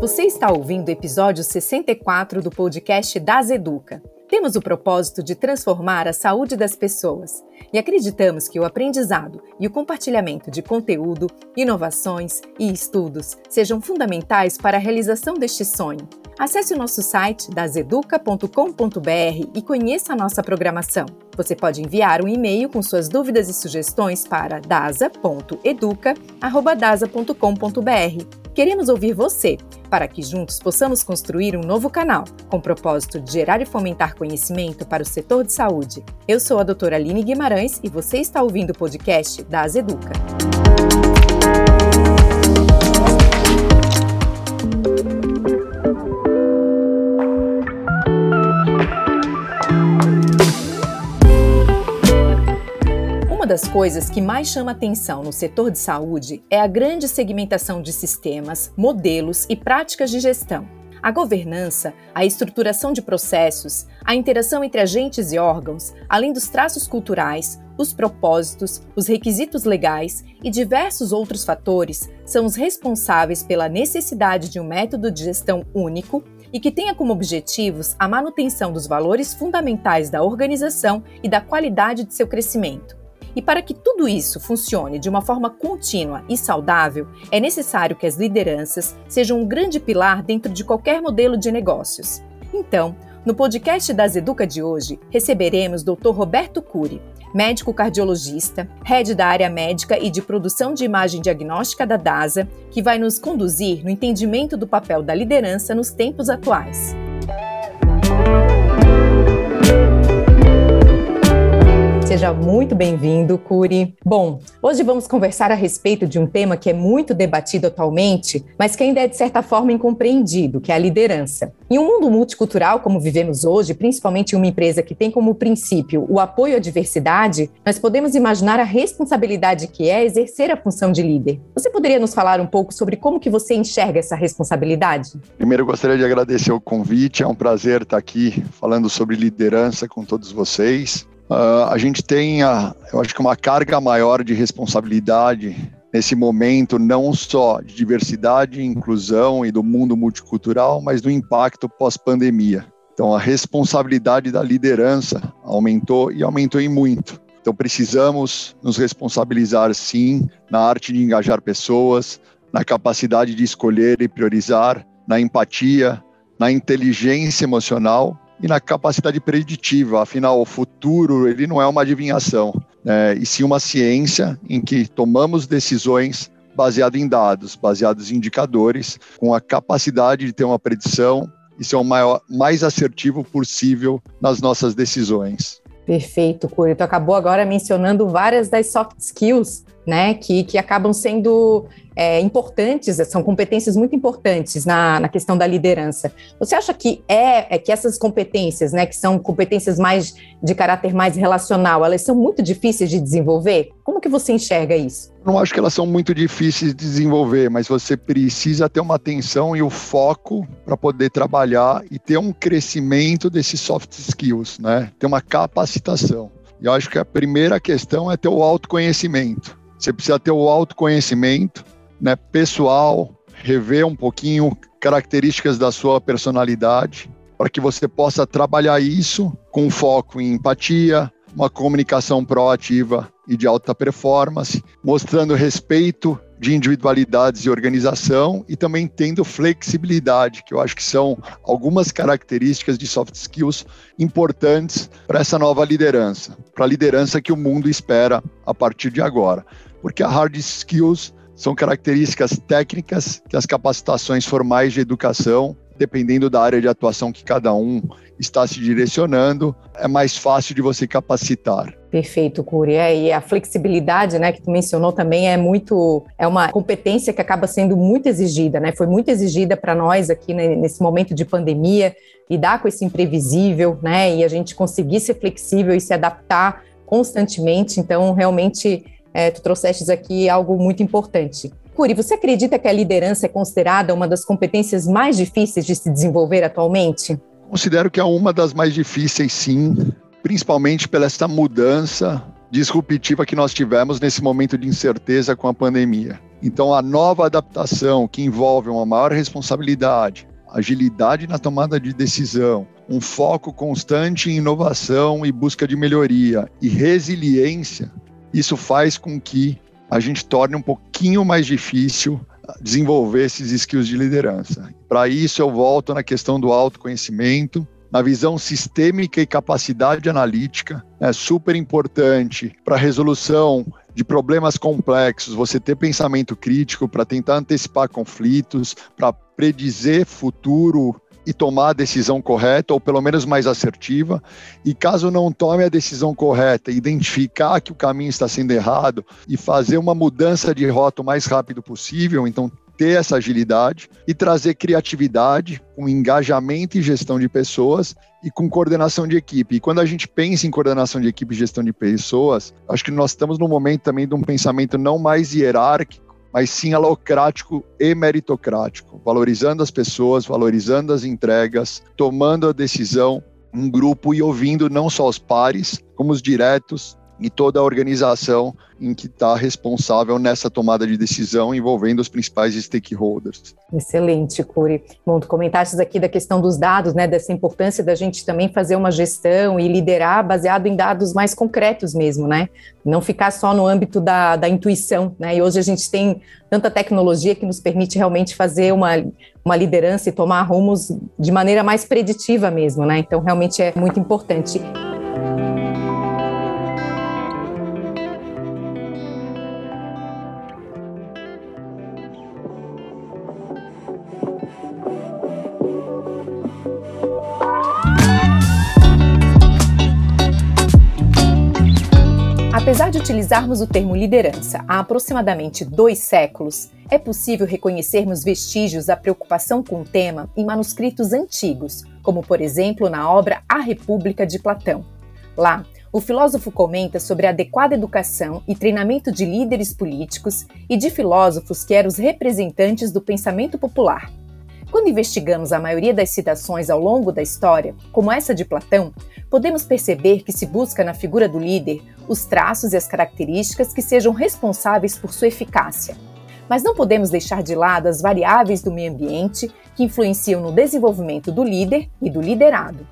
Você está ouvindo o episódio 64 do podcast Das Educa. Temos o propósito de transformar a saúde das pessoas e acreditamos que o aprendizado e o compartilhamento de conteúdo, inovações e estudos sejam fundamentais para a realização deste sonho. Acesse o nosso site daseduca.com.br e conheça a nossa programação. Você pode enviar um e-mail com suas dúvidas e sugestões para dasa.educa@dasa.com.br. Queremos ouvir você, para que juntos possamos construir um novo canal, com o propósito de gerar e fomentar conhecimento para o setor de saúde. Eu sou a doutora Aline Guimarães e você está ouvindo o podcast da Azeduca. Das coisas que mais chama atenção no setor de saúde é a grande segmentação de sistemas, modelos e práticas de gestão. A governança, a estruturação de processos, a interação entre agentes e órgãos, além dos traços culturais, os propósitos, os requisitos legais e diversos outros fatores, são os responsáveis pela necessidade de um método de gestão único e que tenha como objetivos a manutenção dos valores fundamentais da organização e da qualidade de seu crescimento. E para que tudo isso funcione de uma forma contínua e saudável, é necessário que as lideranças sejam um grande pilar dentro de qualquer modelo de negócios. Então, no podcast das Educa de hoje, receberemos Dr. Roberto Cury, médico cardiologista, head da área médica e de produção de imagem diagnóstica da DASA, que vai nos conduzir no entendimento do papel da liderança nos tempos atuais. Seja muito bem-vindo, Curi. Bom, hoje vamos conversar a respeito de um tema que é muito debatido atualmente, mas que ainda é de certa forma incompreendido, que é a liderança. Em um mundo multicultural como vivemos hoje, principalmente em uma empresa que tem como princípio o apoio à diversidade, nós podemos imaginar a responsabilidade que é exercer a função de líder. Você poderia nos falar um pouco sobre como que você enxerga essa responsabilidade? Primeiro, eu gostaria de agradecer o convite. É um prazer estar aqui falando sobre liderança com todos vocês. Uh, a gente tem, a, eu acho que uma carga maior de responsabilidade nesse momento, não só de diversidade, inclusão e do mundo multicultural, mas do impacto pós-pandemia. Então, a responsabilidade da liderança aumentou e aumentou em muito. Então, precisamos nos responsabilizar, sim, na arte de engajar pessoas, na capacidade de escolher e priorizar, na empatia, na inteligência emocional e na capacidade preditiva. Afinal, o futuro ele não é uma adivinhação, né? e sim uma ciência em que tomamos decisões baseado em dados, baseados em indicadores, com a capacidade de ter uma predição e ser o maior, mais assertivo possível nas nossas decisões. Perfeito, Curi. Tu acabou agora mencionando várias das soft skills, né, que, que acabam sendo é, importantes, são competências muito importantes na, na questão da liderança. Você acha que é, é, que essas competências, né, que são competências mais de caráter mais relacional, elas são muito difíceis de desenvolver? Como que você enxerga isso? Não acho que elas são muito difíceis de desenvolver, mas você precisa ter uma atenção e o foco para poder trabalhar e ter um crescimento desses soft skills, né? Ter uma capacitação. E eu acho que a primeira questão é ter o autoconhecimento. Você precisa ter o autoconhecimento, né, pessoal, rever um pouquinho características da sua personalidade, para que você possa trabalhar isso com foco em empatia, uma comunicação proativa e de alta performance, mostrando respeito de individualidades e organização e também tendo flexibilidade, que eu acho que são algumas características de soft skills importantes para essa nova liderança, para a liderança que o mundo espera a partir de agora. Porque a hard skills são características técnicas que as capacitações formais de educação, dependendo da área de atuação que cada um está se direcionando, é mais fácil de você capacitar. Perfeito, Curi. É, e a flexibilidade, né, que tu mencionou também é muito, é uma competência que acaba sendo muito exigida, né? Foi muito exigida para nós aqui né, nesse momento de pandemia, lidar com esse imprevisível, né? E a gente conseguir ser flexível e se adaptar constantemente. Então, realmente é, tu trouxestes aqui algo muito importante. Curi, você acredita que a liderança é considerada uma das competências mais difíceis de se desenvolver atualmente? Considero que é uma das mais difíceis, sim, principalmente pela essa mudança disruptiva que nós tivemos nesse momento de incerteza com a pandemia. Então, a nova adaptação que envolve uma maior responsabilidade, agilidade na tomada de decisão, um foco constante em inovação e busca de melhoria e resiliência, isso faz com que a gente torne um pouquinho mais difícil desenvolver esses skills de liderança. Para isso, eu volto na questão do autoconhecimento, na visão sistêmica e capacidade analítica, é super importante para a resolução de problemas complexos, você ter pensamento crítico para tentar antecipar conflitos, para predizer futuro e tomar a decisão correta, ou pelo menos mais assertiva. E caso não tome a decisão correta, identificar que o caminho está sendo errado e fazer uma mudança de rota o mais rápido possível, então ter essa agilidade e trazer criatividade, com engajamento e gestão de pessoas e com coordenação de equipe. E quando a gente pensa em coordenação de equipe e gestão de pessoas, acho que nós estamos no momento também de um pensamento não mais hierárquico, mas sim alocrático e meritocrático, valorizando as pessoas, valorizando as entregas, tomando a decisão em grupo e ouvindo não só os pares, como os diretos e toda a organização em que está responsável nessa tomada de decisão envolvendo os principais stakeholders. Excelente, Curi. Bom, tu comentaste aqui da questão dos dados, né, dessa importância da gente também fazer uma gestão e liderar baseado em dados mais concretos mesmo, né? Não ficar só no âmbito da, da intuição, né? E hoje a gente tem tanta tecnologia que nos permite realmente fazer uma, uma liderança e tomar rumos de maneira mais preditiva mesmo, né? Então, realmente é muito importante. Apesar de utilizarmos o termo liderança há aproximadamente dois séculos, é possível reconhecermos vestígios da preocupação com o tema em manuscritos antigos, como por exemplo na obra A República de Platão. Lá, o filósofo comenta sobre a adequada educação e treinamento de líderes políticos e de filósofos que eram os representantes do pensamento popular. Quando investigamos a maioria das citações ao longo da história, como essa de Platão, podemos perceber que se busca na figura do líder os traços e as características que sejam responsáveis por sua eficácia. Mas não podemos deixar de lado as variáveis do meio ambiente que influenciam no desenvolvimento do líder e do liderado.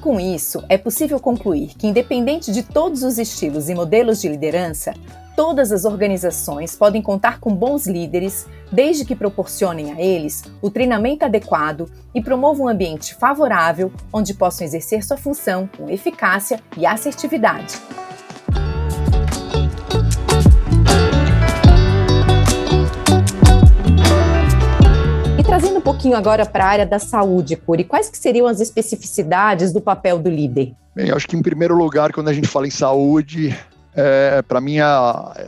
Com isso, é possível concluir que, independente de todos os estilos e modelos de liderança, todas as organizações podem contar com bons líderes, desde que proporcionem a eles o treinamento adequado e promovam um ambiente favorável onde possam exercer sua função com eficácia e assertividade. Trazendo um pouquinho agora para a área da saúde, Curi, quais que seriam as especificidades do papel do líder? Bem, acho que em primeiro lugar, quando a gente fala em saúde, é, para mim é,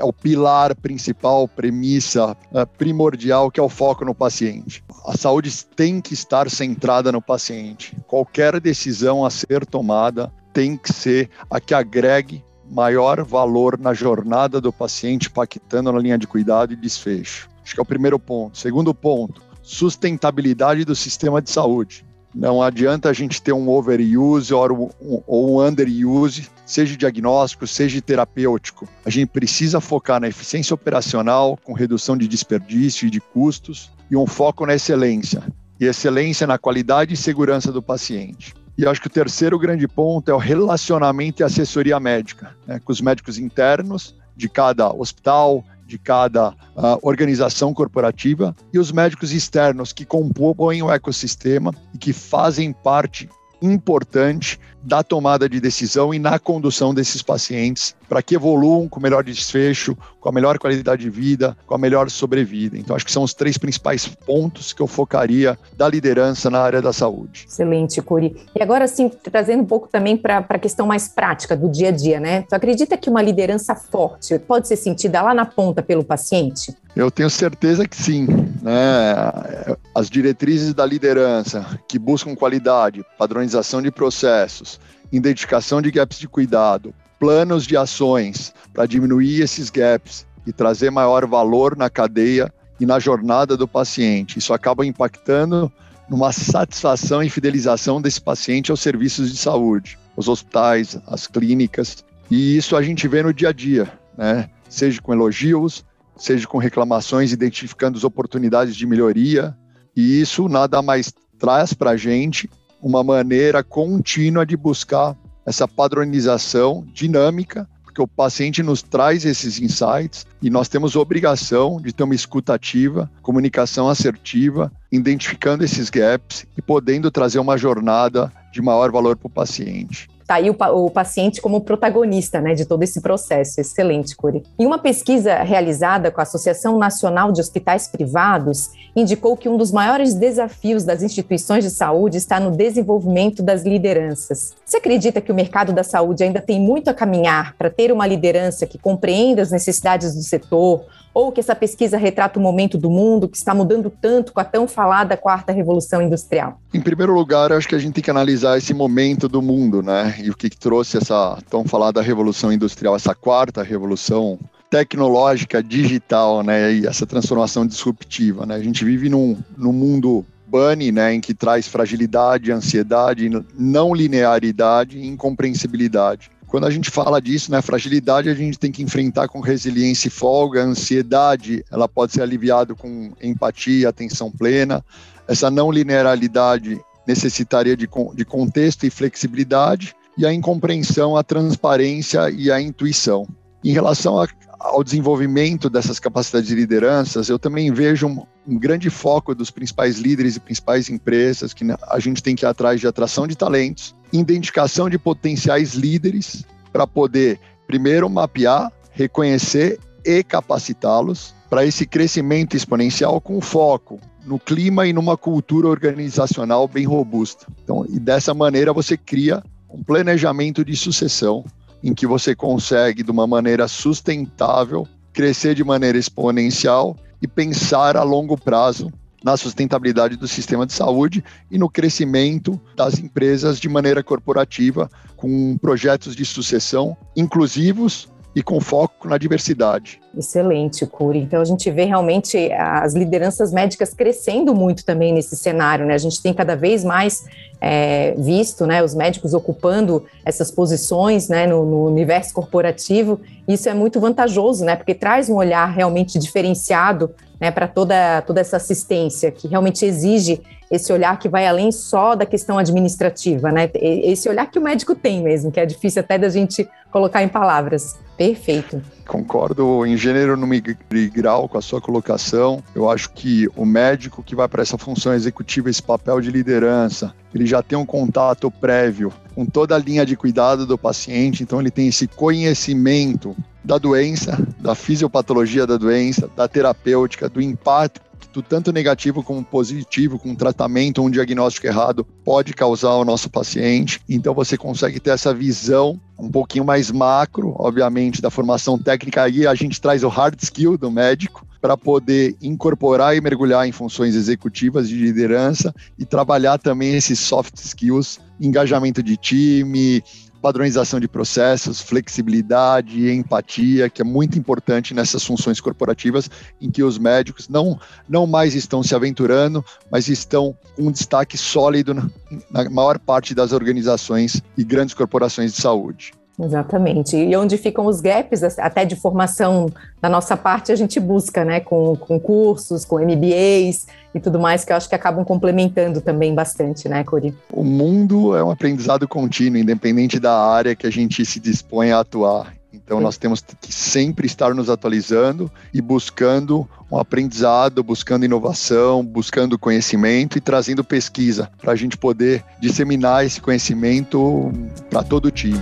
o pilar principal, premissa é, primordial, que é o foco no paciente. A saúde tem que estar centrada no paciente. Qualquer decisão a ser tomada tem que ser a que agregue maior valor na jornada do paciente, impactando na linha de cuidado e desfecho. Acho que é o primeiro ponto. Segundo ponto, sustentabilidade do sistema de saúde. Não adianta a gente ter um overuse ou um, underuse, seja diagnóstico, seja terapêutico. A gente precisa focar na eficiência operacional, com redução de desperdício e de custos, e um foco na excelência. E excelência na qualidade e segurança do paciente. E acho que o terceiro grande ponto é o relacionamento e assessoria médica, né, com os médicos internos de cada hospital, de cada uh, organização corporativa e os médicos externos que compõem o ecossistema e que fazem parte importante da tomada de decisão e na condução desses pacientes para que evoluam com melhor desfecho, com a melhor qualidade de vida, com a melhor sobrevida. Então, acho que são os três principais pontos que eu focaria da liderança na área da saúde. Excelente, Curi. E agora, sim, trazendo um pouco também para a questão mais prática do dia a dia, né? Tu acredita que uma liderança forte pode ser sentida lá na ponta pelo paciente? Eu tenho certeza que sim. Né? As diretrizes da liderança que buscam qualidade, padronização de processos, identificação de gaps de cuidado, planos de ações para diminuir esses gaps e trazer maior valor na cadeia e na jornada do paciente. Isso acaba impactando numa satisfação e fidelização desse paciente aos serviços de saúde, os hospitais, as clínicas, e isso a gente vê no dia a dia, né? Seja com elogios, seja com reclamações, identificando as oportunidades de melhoria. E isso nada mais traz para a gente uma maneira contínua de buscar essa padronização dinâmica, porque o paciente nos traz esses insights e nós temos obrigação de ter uma escuta ativa, comunicação assertiva, identificando esses gaps e podendo trazer uma jornada de maior valor para o paciente tá aí o, o, paciente como protagonista né, de todo esse processo. Excelente, Curi. Em uma pesquisa realizada com a Associação Nacional de Hospitais Privados, indicou que um dos maiores desafios das instituições de saúde está no desenvolvimento das lideranças. Você acredita que o mercado da saúde ainda tem muito a caminhar para ter uma liderança que compreenda as necessidades do setor, ou que essa pesquisa retrata o momento do mundo que está mudando tanto com a tão falada quarta revolução industrial? Em primeiro lugar, acho que a gente tem que analisar esse momento do mundo, né? E o que, trouxe essa tão falada revolução industrial, essa quarta revolução tecnológica, digital, né? E essa transformação disruptiva, né? A gente vive num, num mundo bunny, né, em que traz fragilidade, ansiedade, não linearidade e incompreensibilidade. Quando a gente fala disso, né, fragilidade a gente tem que enfrentar com resiliência e folga, ansiedade, ela pode ser aliviada com empatia, atenção plena. Essa não linearidade necessitaria de, de contexto e flexibilidade, e a incompreensão, a transparência e a intuição. Em relação a, ao desenvolvimento dessas capacidades de lideranças, eu também vejo um, um, grande foco dos principais líderes e principais empresas que a gente tem que ir atrás de atração de talentos, identificação de potenciais líderes para poder, primeiro, mapear, reconhecer e capacitá-los para esse crescimento exponencial com foco no clima e numa cultura organizacional bem robusta. Então, e dessa maneira você cria um planejamento de sucessão em que você consegue, de uma maneira sustentável, crescer de maneira exponencial e pensar a longo prazo na sustentabilidade do sistema de saúde e no crescimento das empresas de maneira corporativa, com projetos de sucessão inclusivos e com foco na diversidade. Excelente, Curi. Então a gente vê realmente as lideranças médicas crescendo muito também nesse cenário, né? A gente tem cada vez mais é, visto, né, os médicos ocupando essas posições, né, no, no, universo corporativo. Isso é muito vantajoso, né, porque traz um olhar realmente diferenciado, né, para toda toda essa assistência que realmente exige esse olhar que vai além só da questão administrativa, né? Esse olhar que o médico tem mesmo, que é difícil até da gente colocar em palavras. Perfeito. Concordo em gênero, número grau com a sua colocação. Eu acho que o médico que vai para essa função executiva, esse papel de liderança, ele já tem um contato prévio com toda a linha de cuidado do paciente, então ele tem esse conhecimento da doença, da fisiopatologia da doença, da terapêutica, do impacto tanto negativo como positivo, com um tratamento, um diagnóstico errado, pode causar ao nosso paciente. Então você consegue ter essa visão um pouquinho mais macro, obviamente, da formação técnica. Aí a gente traz o hard skill do médico para poder incorporar e mergulhar em funções executivas de liderança e trabalhar também esses soft skills, engajamento de time, padronização de processos, flexibilidade, empatia, que é muito importante nessas funções corporativas em que os médicos não, não mais estão se aventurando, mas estão com um destaque sólido na, na maior parte das organizações e grandes corporações de saúde. Exatamente. E onde ficam os gaps, até de formação da nossa parte, a gente busca, né, com, com cursos, com MBAs e tudo mais, que eu acho que acabam complementando também bastante, né, Cori? O mundo é um aprendizado contínuo, independente da área que a gente se dispõe a atuar. Então, nós temos que sempre estar nos atualizando e buscando um aprendizado, buscando inovação, buscando conhecimento e trazendo pesquisa para a gente poder disseminar esse conhecimento para todo o time.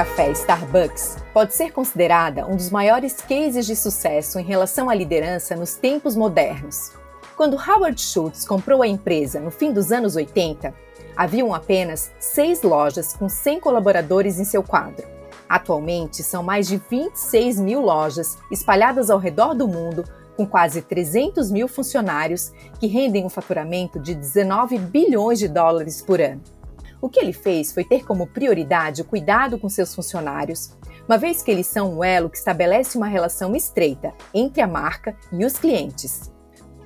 Café Starbucks pode ser considerada um dos maiores cases de sucesso em relação à liderança nos tempos modernos. Quando Howard Schultz comprou a empresa no fim dos anos 80, haviam apenas seis lojas com 100 colaboradores em seu quadro. Atualmente, são mais de 26 mil lojas espalhadas ao redor do mundo, com quase 300 mil funcionários que rendem um faturamento de 19 bilhões de dólares por ano. O que ele fez foi ter como prioridade o cuidado com seus funcionários, uma vez que eles são um elo que estabelece uma relação estreita entre a marca e os clientes.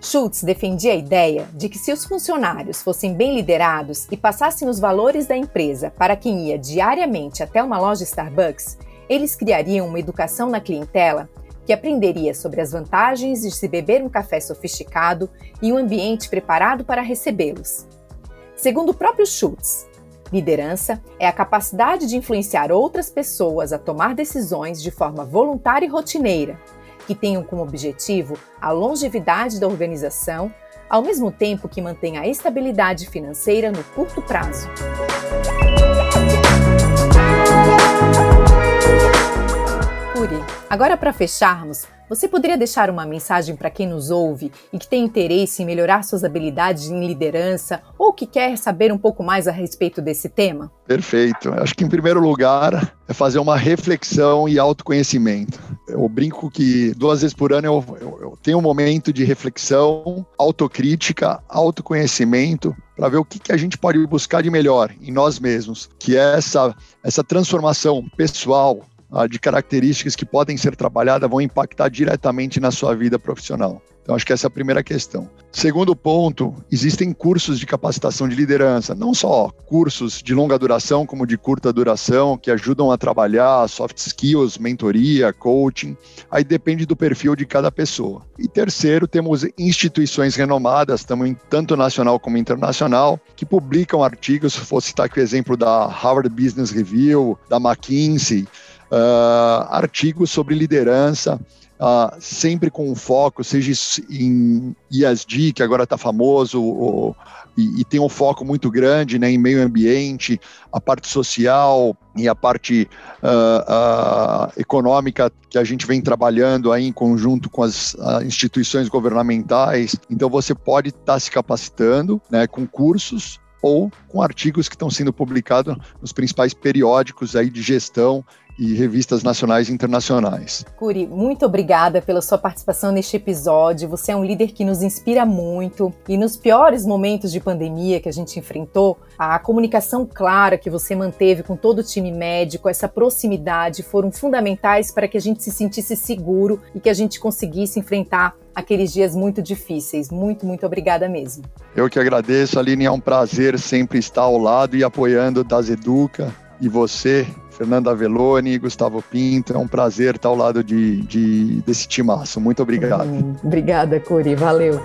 Schultz defendia a ideia de que se os funcionários fossem bem liderados e passassem os valores da empresa para quem ia diariamente até uma loja Starbucks, eles criariam uma educação na clientela que aprenderia sobre as vantagens de se beber um café sofisticado e um ambiente preparado para recebê-los. Segundo o próprio Schultz, liderança é a capacidade de influenciar outras pessoas a tomar decisões de forma voluntária e rotineira, que tenham como objetivo a longevidade da organização, ao mesmo tempo que mantenha a estabilidade financeira no curto prazo. Curi, agora para fecharmos, você poderia deixar uma mensagem para quem nos ouve e que tem interesse em melhorar suas habilidades em liderança ou que quer saber um pouco mais a respeito desse tema? Perfeito. Acho que, em primeiro lugar, é fazer uma reflexão e autoconhecimento. Eu brinco que duas vezes por ano eu, eu, eu tenho um momento de reflexão, autocrítica, autoconhecimento, para ver o que, que a gente pode buscar de melhor em nós mesmos, que é essa, essa transformação pessoal, de características que podem ser trabalhadas vão impactar diretamente na sua vida profissional. Então, acho que essa é a primeira questão. Segundo ponto, existem cursos de capacitação de liderança, não só cursos de longa duração, como de curta duração, que ajudam a trabalhar soft skills, mentoria, coaching. Aí depende do perfil de cada pessoa. E terceiro, temos instituições renomadas, tanto nacional como internacional, que publicam artigos. Vou citar aqui o exemplo da Harvard Business Review, da McKinsey uh, artigos sobre liderança, uh, sempre com um foco, seja em ESG, que agora está famoso, ou, e, e, tem um foco muito grande né, em meio ambiente, a parte social e a parte uh, econômica que a gente vem trabalhando aí em conjunto com as instituições governamentais. Então você pode estar tá se capacitando né, com cursos ou com artigos que estão sendo publicados nos principais periódicos aí de gestão e revistas nacionais e internacionais. Curi, muito obrigada pela sua participação neste episódio. Você é um líder que nos inspira muito e nos piores momentos de pandemia que a gente enfrentou, a comunicação clara que você manteve com todo o time médico, essa proximidade foram fundamentais para que a gente se sentisse seguro e que a gente conseguisse enfrentar aqueles dias muito difíceis. Muito, muito obrigada mesmo. Eu que agradeço, Aline. É um prazer sempre estar ao lado e apoiando das Educa e você, Fernanda Veloni, Gustavo Pinto. É um prazer estar ao lado de, de desse timaço. Muito obrigado. Hum, obrigada, Curi. Valeu.